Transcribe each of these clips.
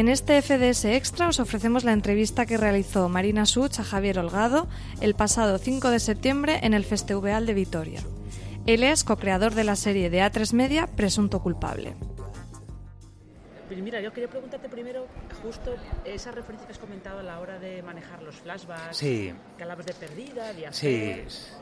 En este FDS Extra os ofrecemos la entrevista que realizó Marina Such a Javier Holgado el pasado 5 de septiembre en el Festival de Vitoria. Él es co-creador de la serie de A3 Media Presunto Culpable. Pues mira, yo quería preguntarte primero justo esa referencia que has comentado a la hora de manejar los flashbacks, Sí. hablabas de perdida, de Sí. hacer.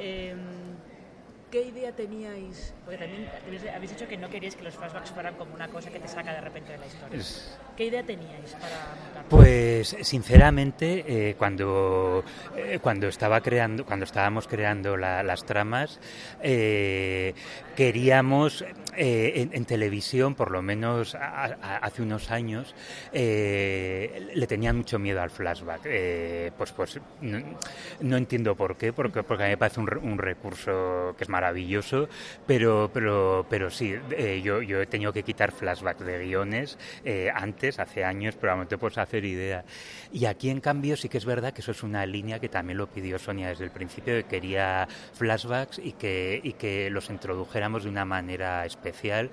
¿Qué idea teníais? Porque también habéis- dicho que no queríais que los flashbacks fueran como una cosa que te saca de repente de la historia. Es- ¿Qué idea teníais para montarlo? Pues sinceramente, eh, cuando, eh, cuando estaba creando, cuando estábamos creando la- las tramas, eh, queríamos eh, en, en televisión, por lo menos a- a- hace unos años, eh, le tenían mucho miedo al flashback. Eh, pues, pues no, no entiendo por qué, porque, porque a mí me parece un, un recurso que es maravilloso, pero, pero, pero sí, eh, yo, yo he tenido que quitar flashback de guiones eh, antes, hace años, pero no te puedes hacer idea. Y aquí, en cambio, sí que es verdad que eso es una línea que también lo pidió Sonia desde el principio, que quería flashbacks y que, y que los introdujéramos de una manera especial.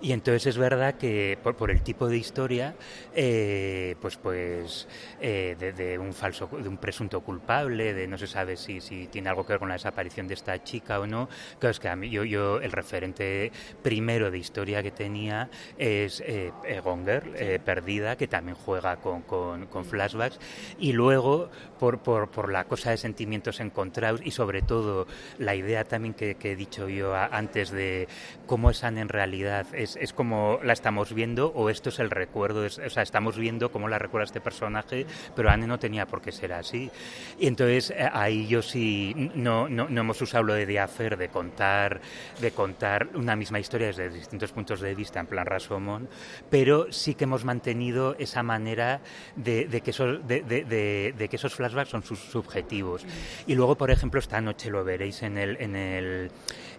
Y entonces es verdad que por, por el tipo de historia, eh, pues, pues eh, de, de un falso, de un presunto culpable, de no se sabe si, si tiene algo que ver con la desaparición de esta chica o no. Claro, es que a mí, yo, yo el referente primero de historia que tenía es eh, eh, Gone Girl, eh, Perdida, que también juega con, con- con flashbacks. Y luego, por, por, por la cosa de sentimientos encontrados y sobre todo la idea también que, que he dicho yo a- antes de cómo es Anne en realidad, es, es como la estamos viendo o esto es el recuerdo, es- o sea, estamos viendo cómo la recuerda este personaje, pero Anne no tenía por qué ser así. Y entonces eh, ahí yo sí no, no, no hemos usado lo de Diafer de contar, de contar una misma historia desde distintos puntos de vista, en plan Rasomón, pero sí que hemos mantenido esa manera de, de que, esos, de, de- de- que esos flashbacks son sus subjetivos. Y luego, por ejemplo, esta noche lo veréis en el, en el,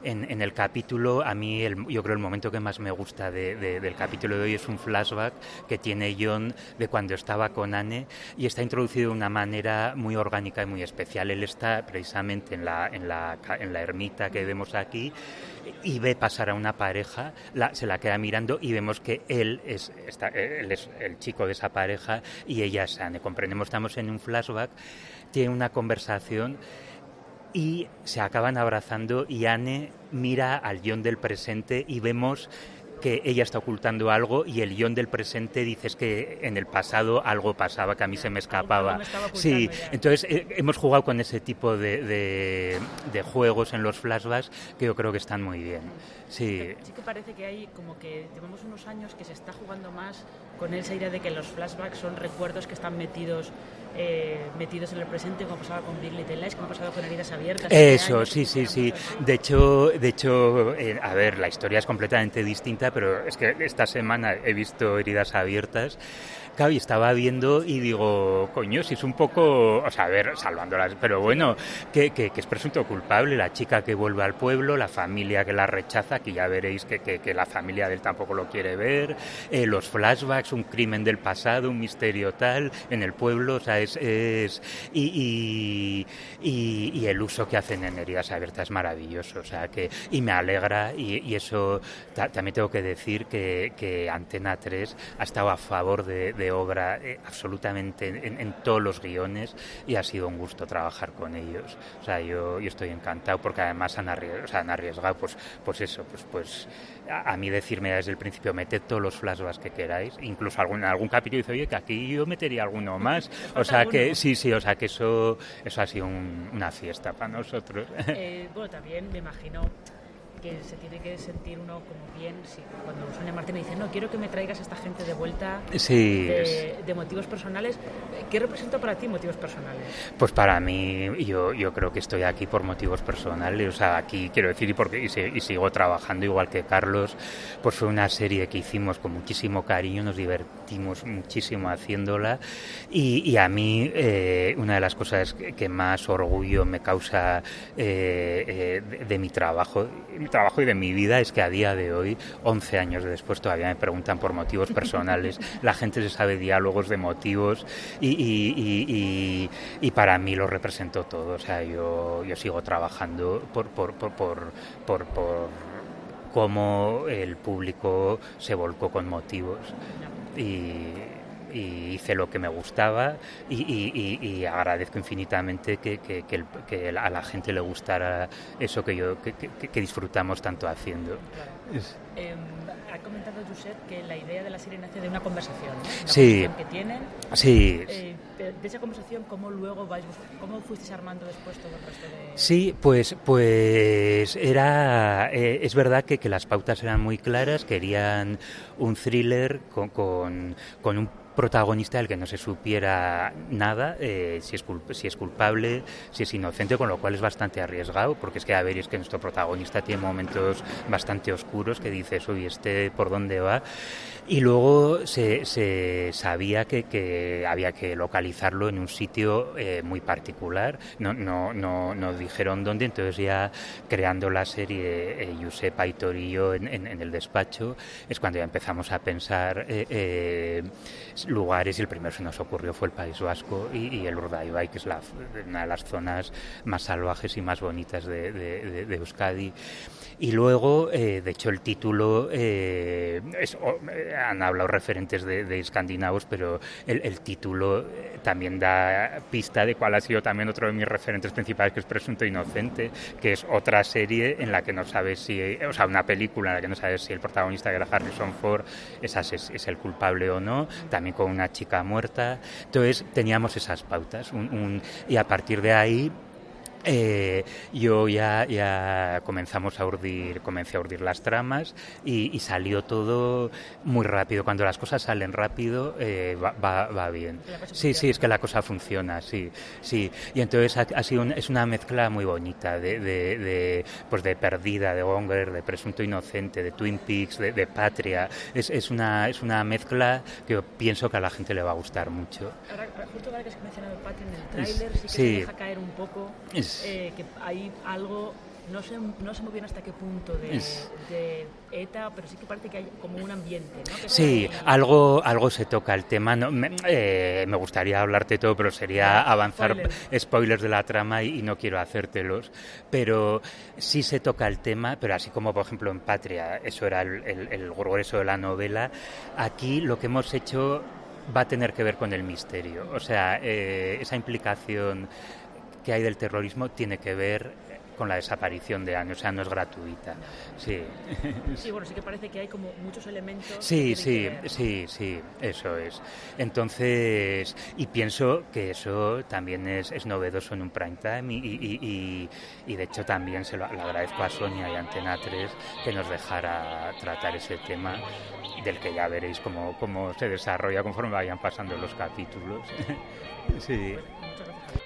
en, en el capítulo, a mí el- yo creo el momento que más me gusta de- de- del capítulo de hoy es un flashback que tiene John de cuando estaba con Anne y está introducido de una manera muy orgánica y muy especial. Él está precisamente en la, en la, en la ermita que vemos aquí y ve pasar a una pareja, se la queda mirando y vemos que él es, está- él es el chico de esa pareja y ella es Anne. Comprendemos, estamos en un flashback, tiene una conversación y se acaban abrazando y Anne mira al John del presente y vemos que ella está ocultando algo y el John del presente dice "Es que en el pasado algo pasaba que a mí se me escapaba. me Sí, entonces eh, hemos jugado con ese tipo de, de- de juegos en los flashbacks que yo creo que están muy bien. Sí, Sí que parece que hay como que llevamos unos años que se está jugando más con esa idea de que los flashbacks son recuerdos que están metidos eh, metidos en el presente, como pasaba con Big Little Lies, como pasaba con Heridas Abiertas. Eso, años, sí, sí, sí. De hecho, de hecho, eh, a ver, la historia es completamente distinta, pero es que esta semana he visto heridas abiertas. Claro, y estaba viendo y digo, coño, si es un poco, o sea, a ver, salvándolas, pero bueno, que, que- es presunto culpable, la chica que vuelve al pueblo, la familia que la rechaza, que ya veréis que, que- la familia de él tampoco lo quiere ver, eh, los flashbacks, un crimen del pasado, un misterio tal, en el pueblo, o sea, es... es y, y- el uso que hacen en heridas abiertas es maravilloso, o sea, que... Y me alegra, y, eso ta- también tengo que decir que, Antena 3 ha estado a favor de de obra eh, absolutamente en, todos los guiones y ha sido un gusto trabajar con ellos. O sea, yo, yo estoy encantado porque además han arriesgado, han arriesgado pues, pues eso, pues, pues a, mí decirme desde el principio, meted todos los flashbacks que queráis, incluso algún, algún capítulo dice, oye, que aquí yo metería alguno más. O sea, que sí, sí, o sea, que eso, eso ha sido una fiesta para nosotros. Eh, bueno, también me imagino que se tiene que sentir uno como bien si cuando Sonia Martínez dice no quiero que me traigas a esta gente de vuelta sí, de, motivos personales ¿qué representa para ti motivos personales? Pues para mí yo, yo creo que estoy aquí por motivos personales o sea aquí quiero decir y porque y, sigo trabajando igual que Carlos pues fue una serie que hicimos con muchísimo cariño nos divertimos muchísimo haciéndola y, a mí eh, una de las cosas que, más orgullo me causa eh, eh, de, de mi trabajo trabajo y de mi vida es que a día de hoy, 11 años después, todavía me preguntan por motivos personales. La gente se sabe diálogos de motivos y, y, para mí lo representó todo. O sea, yo, yo sigo trabajando por, por, por, por, por, por cómo el público se volcó con motivos. Y, y hice lo que me gustaba y, agradezco infinitamente que, que, a la gente le gustara eso que yo que, disfrutamos tanto haciendo. Em, ha comentado Josep que la idea de la serie nace de una conversación, ¿no? sí. que tienen. Sí. Eh, de esa conversación, ¿cómo luego vais, cómo fuisteis armando después todo el resto de...? Sí, pues, pues era, eh, es verdad que, que, las pautas eran muy claras, querían un thriller con, con, con un protagonista del que no se supiera nada, eh, si, es si es culpable, si es inocente, con lo cual es bastante arriesgado, porque es que a ver, es que nuestro protagonista tiene momentos bastante oscuros que dices, uy, este por dónde va. Y luego se, se sabía que, que, había que localizarlo en un sitio eh, muy particular, no, no, no, no, dijeron dónde, entonces ya creando la serie eh, Josep Aitor y en, en, el despacho, es cuando ya empezamos a pensar eh, lugares y el primero que nos ocurrió fue el País Vasco y, el Urdaibai, que es la, una de las zonas más salvajes y más bonitas de, de, Euskadi. Y luego, eh, de hecho, el título, eh, han hablado referentes de, escandinavos, pero el, título eh, también da pista de cuál ha sido también otro de mis referentes principales, que es Presunto Inocente, que es otra serie en la que no sabes si, o sea, una película en la que no sabes si el protagonista, que era Harrison Ford, es el culpable o no. También con una chica muerta. Entonces teníamos esas pautas y a partir de ahí eh, yo ya, ya comenzamos a urdir, comencé a urdir las tramas y, salió todo muy rápido. Cuando las cosas salen rápido, eh, va, va, bien. Sí, sí, es que la cosa funciona, sí, sí. Y entonces ha, sido es una mezcla muy bonita de, de, pues de Perdida, de Gonger, de Presunto Inocente, de Twin Peaks, de, Patria. Es, es, una, es una mezcla que pienso que a la gente le va a gustar mucho. Ahora, justo ahora que has mencionado Patria en el tráiler, sí que se deja caer un poco eh, que hay algo, no sé, no sé muy bien hasta qué punto de, ETA, pero sí que parece que hay como un ambiente, ¿no? sí, algo, algo se toca el tema. No, me, eh, me gustaría hablarte todo, pero sería avanzar spoilers de la trama y, no quiero hacértelos. Pero sí se toca el tema, pero así como, por ejemplo, en Patria, eso era el, el, grueso de la novela, aquí lo que hemos hecho va a tener que ver con el misterio. O sea, eh, esa implicación que hay del terrorismo tiene que ver con la desaparición de años, o sea, no es gratuita. Sí. Sí, bueno, sí que parece que hay como muchos elementos. Sí, sí, sí, sí, eso es. Entonces, y pienso que eso también es, es novedoso en un prime time y, y, y, de hecho también se lo, agradezco a Sonia y Antena 3 que nos dejara tratar ese tema del que ya veréis cómo, cómo se desarrolla conforme vayan pasando los capítulos. sí. muchas gracias.